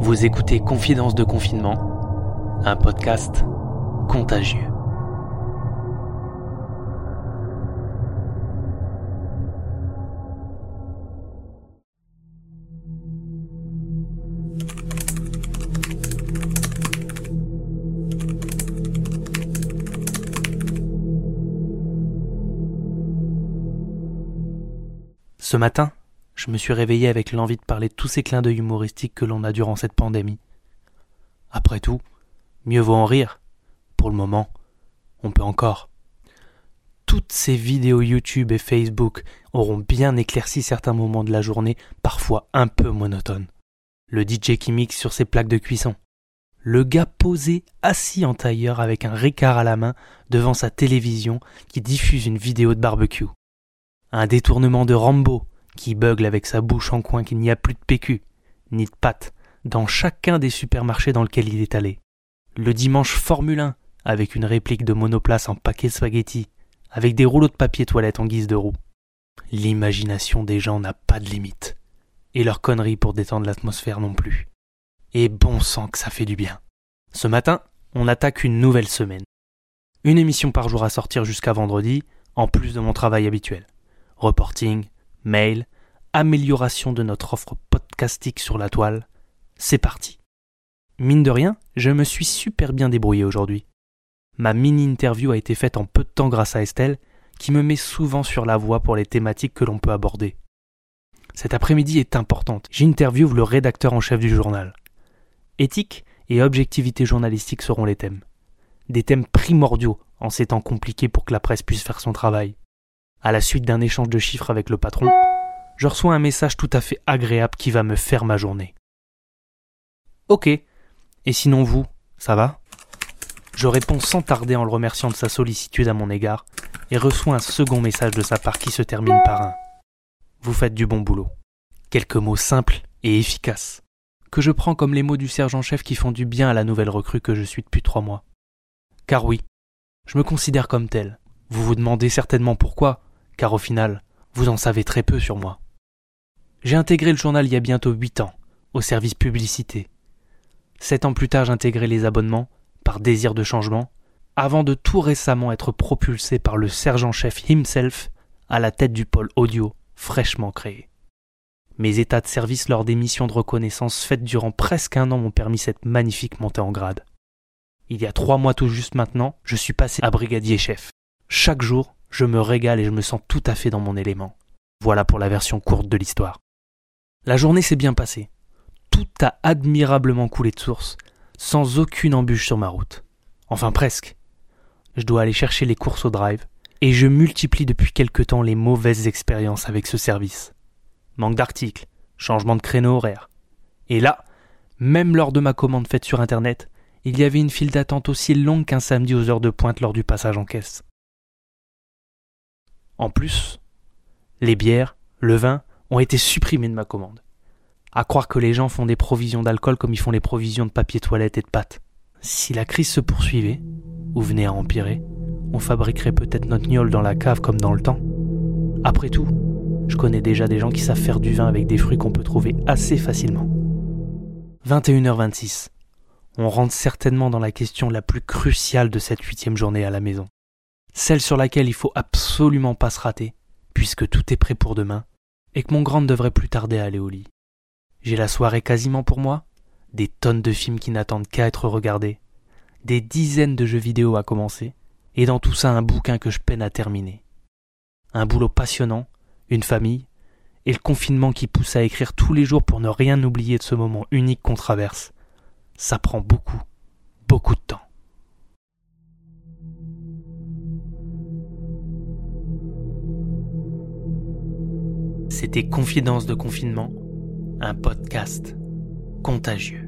Vous écoutez Confidence de confinement, un podcast contagieux. Ce matin, je me suis réveillé avec l'envie de parler de tous ces clins d'œil humoristiques que l'on a durant cette pandémie. Après tout, mieux vaut en rire. Pour le moment, on peut encore. Toutes ces vidéos YouTube et Facebook auront bien éclairci certains moments de la journée, parfois un peu monotones. Le DJ qui mixe sur ses plaques de cuisson. Le gars posé assis en tailleur avec un ricard à la main devant sa télévision qui diffuse une vidéo de barbecue. Un détournement de Rambo qui bugle avec sa bouche en coin qu'il n'y a plus de PQ, ni de pâtes, dans chacun des supermarchés dans lesquels il est allé. Le dimanche Formule 1, avec une réplique de monoplace en paquet spaghetti, avec des rouleaux de papier toilette en guise de roue. L'imagination des gens n'a pas de limite. Et leur connerie pour détendre l'atmosphère non plus. Et bon sang que ça fait du bien. Ce matin, on attaque une nouvelle semaine. Une émission par jour à sortir jusqu'à vendredi, en plus de mon travail habituel. Reporting, mail, amélioration de notre offre podcastique sur la toile. C'est parti. Mine de rien, je me suis super bien débrouillé aujourd'hui. Ma mini-interview a été faite en peu de temps grâce à Estelle, qui me met souvent sur la voie pour les thématiques que l'on peut aborder. Cet après-midi est importante. J'interviewe le rédacteur en chef du journal. Éthique et objectivité journalistique seront les thèmes. Des thèmes primordiaux en ces temps compliqués pour que la presse puisse faire son travail. À la suite d'un échange de chiffres avec le patron, je reçois un message tout à fait agréable qui va me faire ma journée. Ok. Et sinon vous, ça va? Je réponds sans tarder en le remerciant de sa sollicitude à mon égard et reçois un second message de sa part qui se termine par un Vous faites du bon boulot. Quelques mots simples et efficaces, que je prends comme les mots du sergent-chef qui font du bien à la nouvelle recrue que je suis depuis trois mois. Car oui, je me considère comme tel. Vous vous demandez certainement pourquoi, car au final, vous en savez très peu sur moi. J'ai intégré le journal il y a bientôt huit ans, au service publicité. Sept ans plus tard, j'intégrais les abonnements, par désir de changement, avant de tout récemment être propulsé par le sergent-chef himself à la tête du pôle audio fraîchement créé. Mes états de service lors des missions de reconnaissance faites durant presque un an m'ont permis cette magnifique montée en grade. Il y a trois mois tout juste maintenant, je suis passé à brigadier chef. Chaque jour, je me régale et je me sens tout à fait dans mon élément. Voilà pour la version courte de l'histoire. La journée s'est bien passée. Tout a admirablement coulé de source, sans aucune embûche sur ma route. Enfin presque. Je dois aller chercher les courses au drive, et je multiplie depuis quelque temps les mauvaises expériences avec ce service. Manque d'articles, changement de créneau horaire. Et là, même lors de ma commande faite sur Internet, il y avait une file d'attente aussi longue qu'un samedi aux heures de pointe lors du passage en caisse. En plus, les bières, le vin ont été supprimés de ma commande. À croire que les gens font des provisions d'alcool comme ils font les provisions de papier toilette et de pâtes. Si la crise se poursuivait, ou venait à empirer, on fabriquerait peut-être notre gnôle dans la cave comme dans le temps. Après tout, je connais déjà des gens qui savent faire du vin avec des fruits qu'on peut trouver assez facilement. 21h26. On rentre certainement dans la question la plus cruciale de cette huitième journée à la maison celle sur laquelle il faut absolument pas se rater, puisque tout est prêt pour demain, et que mon grand devrait plus tarder à aller au lit. J'ai la soirée quasiment pour moi, des tonnes de films qui n'attendent qu'à être regardés, des dizaines de jeux vidéo à commencer, et dans tout ça un bouquin que je peine à terminer. Un boulot passionnant, une famille, et le confinement qui pousse à écrire tous les jours pour ne rien oublier de ce moment unique qu'on traverse. Ça prend beaucoup, beaucoup de C'était Confidence de confinement, un podcast contagieux.